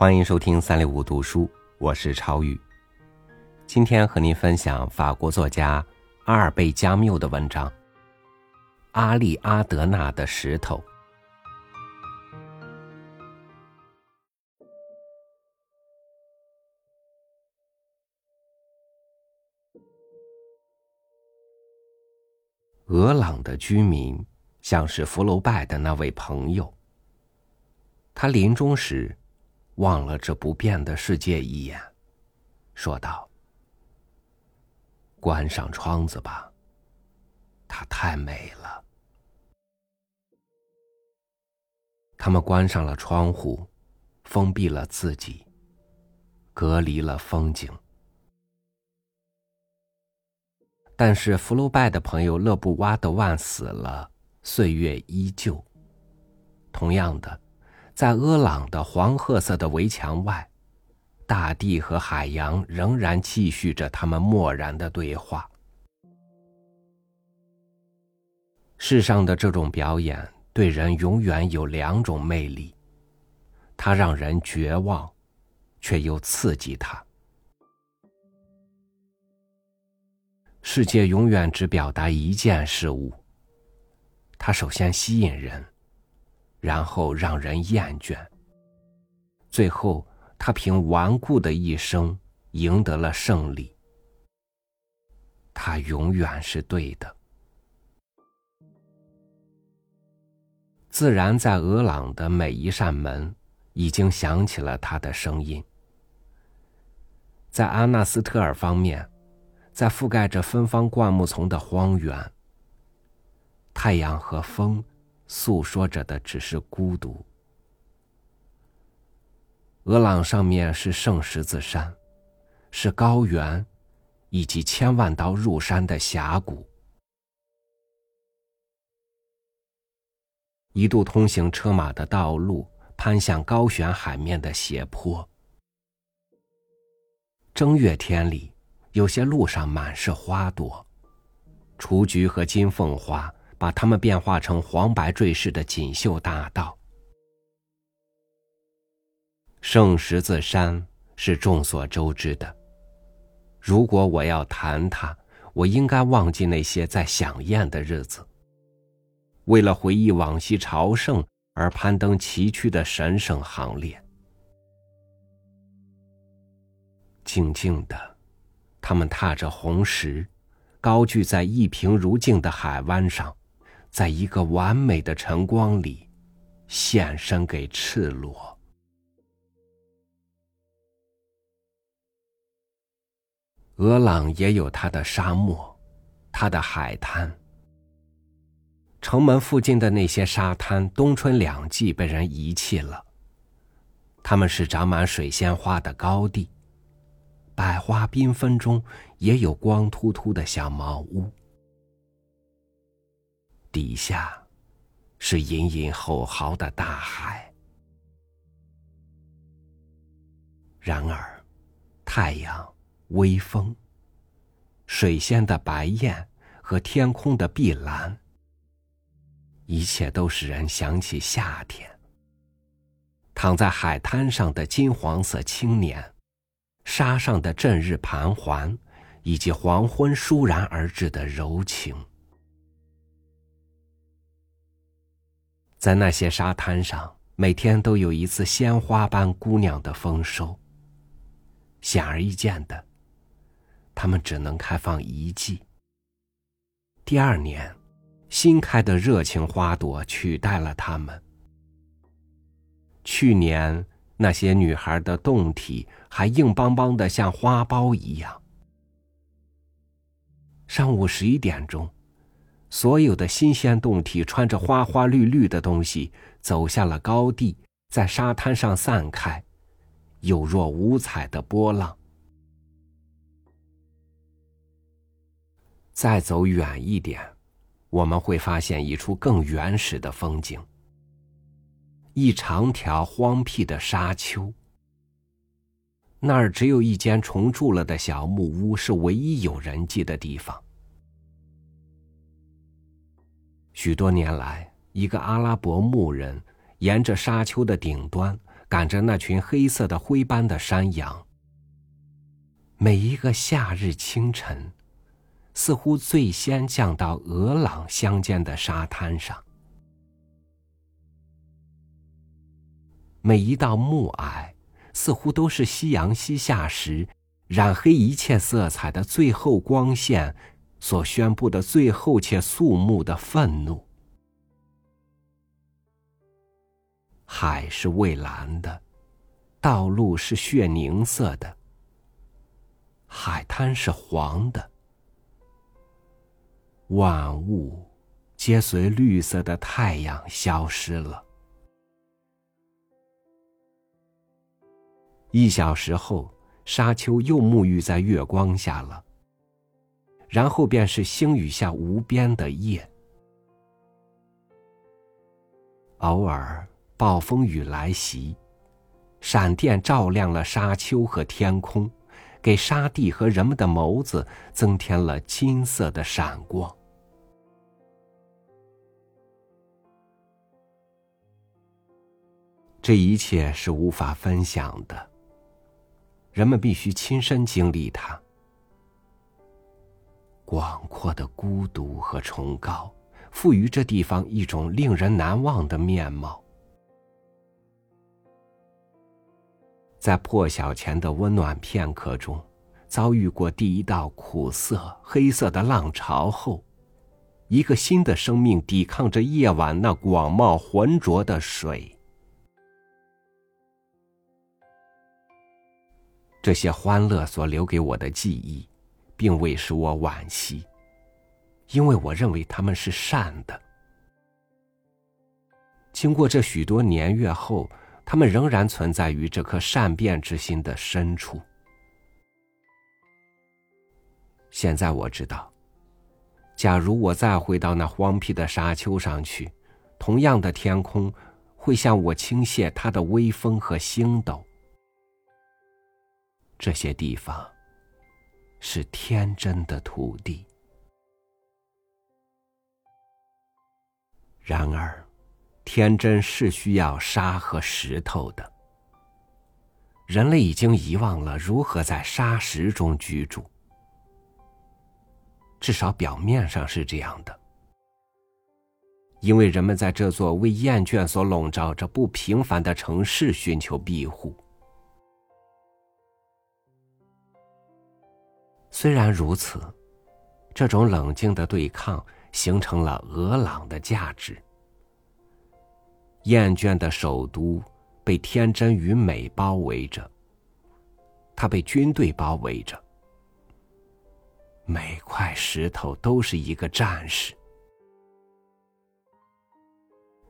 欢迎收听三六五读书，我是超宇。今天和您分享法国作家阿尔贝·加缪的文章《阿利阿德纳的石头》。俄朗的居民像是福楼拜的那位朋友，他临终时。望了这不变的世界一眼，说道：“关上窗子吧，它太美了。”他们关上了窗户，封闭了自己，隔离了风景。但是福楼拜的朋友勒布瓦德万死了，岁月依旧。同样的。在阿朗的黄褐色的围墙外，大地和海洋仍然继续着他们漠然的对话。世上的这种表演对人永远有两种魅力：它让人绝望，却又刺激他。世界永远只表达一件事物，它首先吸引人。然后让人厌倦。最后，他凭顽固的一生赢得了胜利。他永远是对的。自然在俄朗的每一扇门，已经响起了他的声音。在阿纳斯特尔方面，在覆盖着芬芳灌木丛的荒原，太阳和风。诉说着的只是孤独。俄朗上面是圣十字山，是高原，以及千万道入山的峡谷。一度通行车马的道路攀向高悬海面的斜坡。正月天里，有些路上满是花朵，雏菊和金凤花。把它们变化成黄白坠饰的锦绣大道。圣十字山是众所周知的。如果我要谈它，我应该忘记那些在享宴的日子，为了回忆往昔朝圣而攀登崎岖的神圣行列。静静的，他们踏着红石，高踞在一平如镜的海湾上。在一个完美的晨光里，献身给赤裸。俄朗也有它的沙漠，它的海滩。城门附近的那些沙滩，冬春两季被人遗弃了。它们是长满水仙花的高地，百花缤纷中也有光秃秃的小茅屋。底下，是隐隐吼嚎的大海。然而，太阳、微风、水仙的白燕和天空的碧蓝，一切都使人想起夏天。躺在海滩上的金黄色青年，沙上的阵日盘桓，以及黄昏倏然而至的柔情。在那些沙滩上，每天都有一次鲜花般姑娘的丰收。显而易见的，它们只能开放一季。第二年，新开的热情花朵取代了它们。去年，那些女孩的胴体还硬邦邦的，像花苞一样。上午十一点钟。所有的新鲜动体，穿着花花绿绿的东西，走下了高地，在沙滩上散开，有若五彩的波浪。再走远一点，我们会发现一处更原始的风景：一长条荒僻的沙丘。那儿只有一间重铸了的小木屋，是唯一有人迹的地方。许多年来，一个阿拉伯牧人沿着沙丘的顶端赶着那群黑色的灰斑的山羊。每一个夏日清晨，似乎最先降到俄朗乡间的沙滩上。每一道暮霭，似乎都是夕阳西下时染黑一切色彩的最后光线所宣布的最后且肃穆的愤怒。海是蔚蓝的，道路是血凝色的，海滩是黄的，万物皆随绿色的太阳消失了。一小时后，沙丘又沐浴在月光下了。然后便是星雨下无边的夜。偶尔暴风雨来袭，闪电照亮了沙丘和天空，给沙地和人们的眸子增添了金色的闪光。这一切是无法分享的。人们必须亲身经历它。广阔的孤独和崇高，赋予这地方一种令人难忘的面貌。在破晓前的温暖片刻中，遭遇过第一道苦涩黑色的浪潮后，一个新的生命抵抗着夜晚那广袤浑浊的水。这些欢乐所留给我的记忆，并未使我惋惜，因为我认为他们是善的。经过这许多年月后，他们仍然存在于这颗善变之心的深处。现在我知道，假如我再回到那荒僻的沙丘上去，同样的天空会向我倾泻它的微风和星斗。这些地方是天真的土地，然而，天真是需要沙和石头的。人类已经遗忘了如何在沙石中居住，至少表面上是这样的，因为人们在这座为厌倦所笼罩着不平凡的城市寻求庇护。虽然如此，这种冷静的对抗形成了俄朗的价值。厌倦的首都被天真与美包围着，它被军队包围着，每块石头都是一个战士。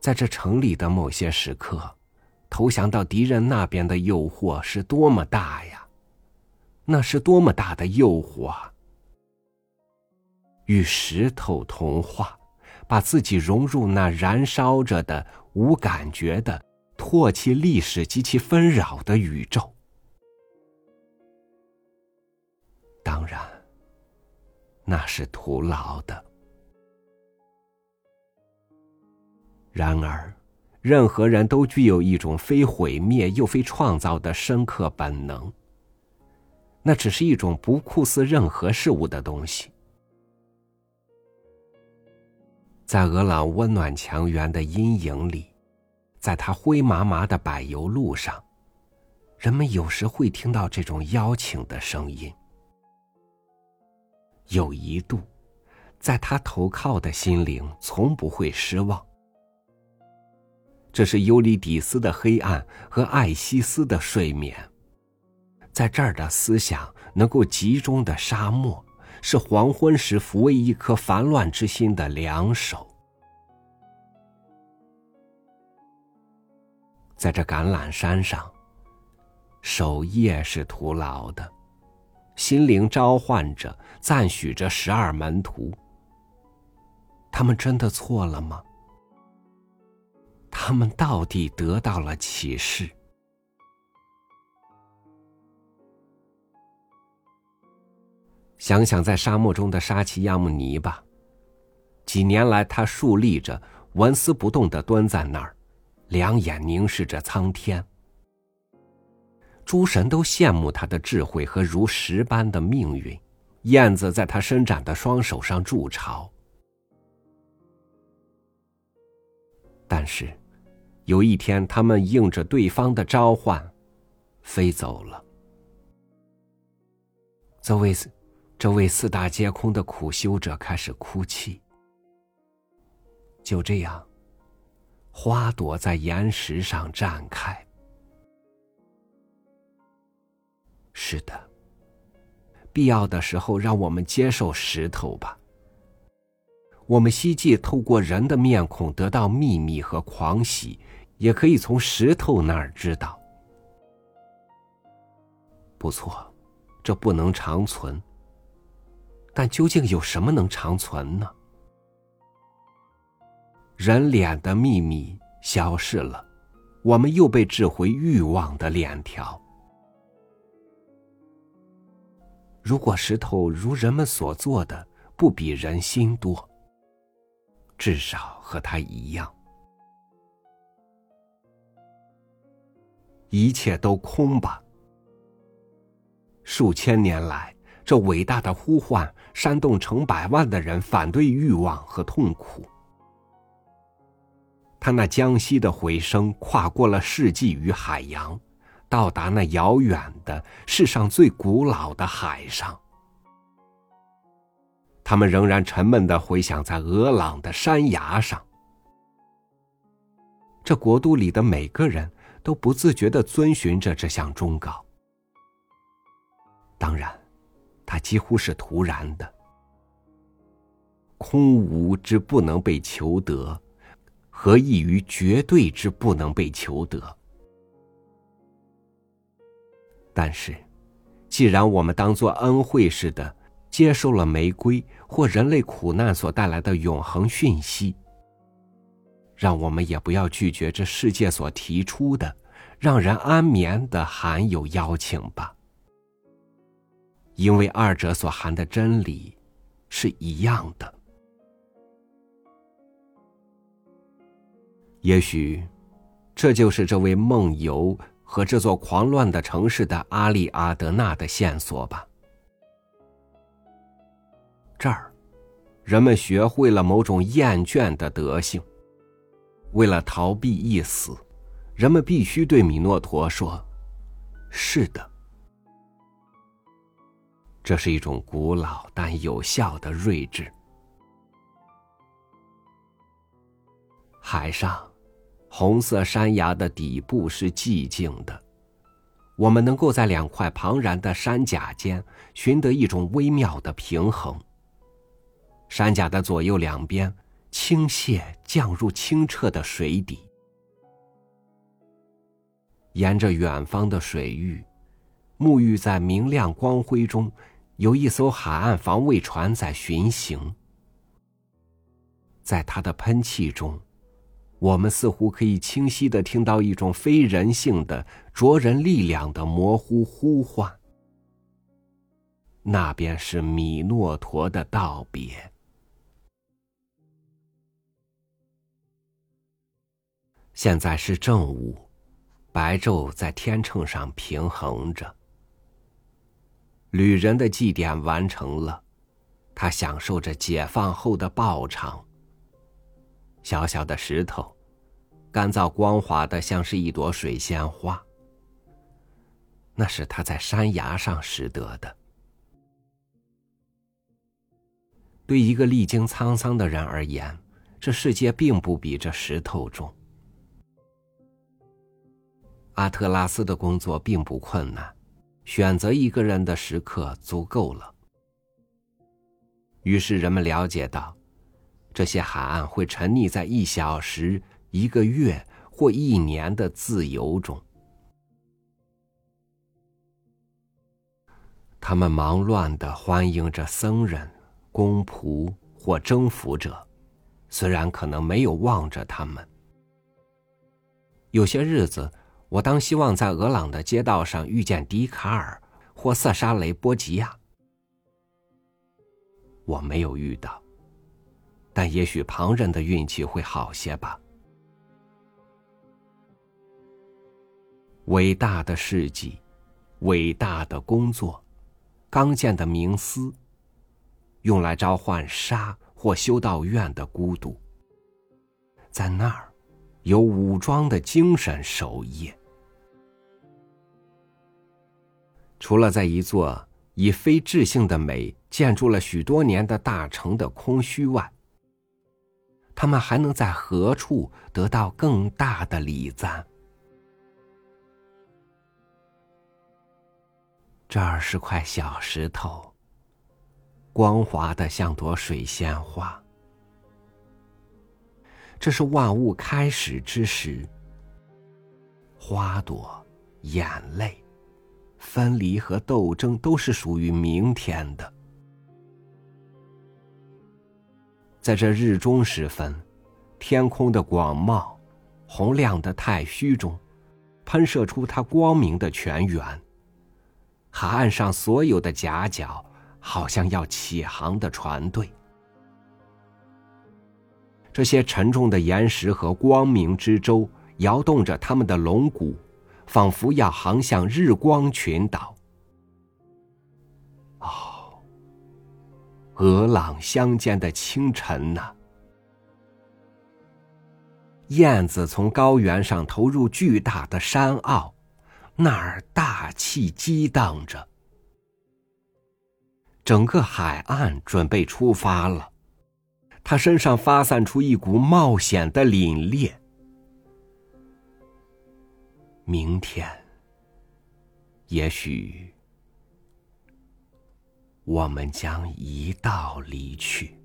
在这城里的某些时刻，投降到敌人那边的诱惑是多么大呀！那是多么大的诱惑啊！与石头同化，把自己融入那燃烧着的、无感觉的、唾弃历史及其纷扰的宇宙。当然，那是徒劳的。然而，任何人都具有一种非毁灭又非创造的深刻本能。那只是一种不酷似任何事物的东西。在俄朗温暖墙垣的阴影里，在他灰麻麻的柏油路上，人们有时会听到这种邀请的声音。有一度，在他投靠的心灵从不会失望。这是尤里底斯的黑暗和艾西斯的睡眠。在这儿的思想能够集中的沙漠，是黄昏时抚慰一颗烦乱之心的良手。在这橄榄山上，守夜是徒劳的，心灵召唤着、赞许着十二门徒。他们真的错了吗？他们到底得到了启示？想想在沙漠中的沙奇亚木尼吧，几年来他竖立着，纹丝不动的蹲在那儿，两眼凝视着苍天，诸神都羡慕他的智慧和如石般的命运。燕子在他伸展的双手上筑巢，但是有一天，他们应着对方的召唤，飞走了。这位这位四大皆空的苦修者开始哭泣。就这样，花朵在岩石上绽开。是的。必要的时候，让我们接受石头吧。我们希冀透过人的面孔得到秘密和狂喜，也可以从石头那儿知道。不错，这不能长存。但究竟有什么能长存呢？人脸的秘密消失了，我们又被置回欲望的链条。如果石头如人们所做的不比人心多，至少和他一样，一切都空吧。数千年来，这伟大的呼唤煽动成百万的人反对欲望和痛苦。他那江西的回声跨过了世纪与海洋。到达那遥远的世上最古老的海上，他们仍然沉闷的回响在俄朗的山崖上。这国度里的每个人都不自觉的遵循着这项忠告。当然，它几乎是突然的。空无之不能被求得，何异于绝对之不能被求得？但是，既然我们当做恩惠似的接受了玫瑰或人类苦难所带来的永恒讯息，让我们也不要拒绝这世界所提出的让人安眠的含有邀请吧。因为二者所含的真理是一样的。也许，这就是这位梦游。和这座狂乱的城市的阿利阿德纳的线索吧。这儿，人们学会了某种厌倦的德性。为了逃避一死，人们必须对米诺陀说：“是的。”这是一种古老但有效的睿智。海上。红色山崖的底部是寂静的，我们能够在两块庞然的山甲间寻得一种微妙的平衡。山甲的左右两边倾泻降入清澈的水底，沿着远方的水域，沐浴在明亮光辉中，有一艘海岸防卫船在巡行，在它的喷气中。我们似乎可以清晰的听到一种非人性的灼人力量的模糊呼唤，那便是米诺陀的道别。现在是正午，白昼在天秤上平衡着。旅人的祭典完成了，他享受着解放后的报偿。小小的石头，干燥光滑的，像是一朵水仙花。那是他在山崖上拾得的。对一个历经沧桑的人而言，这世界并不比这石头重。阿特拉斯的工作并不困难，选择一个人的时刻足够了。于是人们了解到。这些海岸会沉溺在一小时、一个月或一年的自由中。他们忙乱的欢迎着僧人、公仆或征服者，虽然可能没有望着他们。有些日子，我当希望在俄朗的街道上遇见笛卡尔或色沙雷波吉亚，我没有遇到。但也许旁人的运气会好些吧。伟大的事迹伟大的工作，刚健的冥思，用来召唤杀或修道院的孤独。在那儿，有武装的精神守夜。除了在一座以非智性的美建筑了许多年的大城的空虚外，他们还能在何处得到更大的礼赞？这儿是块小石头，光滑的像朵水仙花。这是万物开始之时，花朵、眼泪、分离和斗争都是属于明天的。在这日中时分，天空的广袤、洪亮的太虚中，喷射出它光明的泉源。海岸上所有的夹角，好像要起航的船队。这些沉重的岩石和光明之舟摇动着他们的龙骨，仿佛要航向日光群岛。哦，鹅朗乡间的清晨呐！燕子从高原上投入巨大的山坳。那儿大气激荡着，整个海岸准备出发了。他身上发散出一股冒险的凛冽。明天，也许我们将一道离去。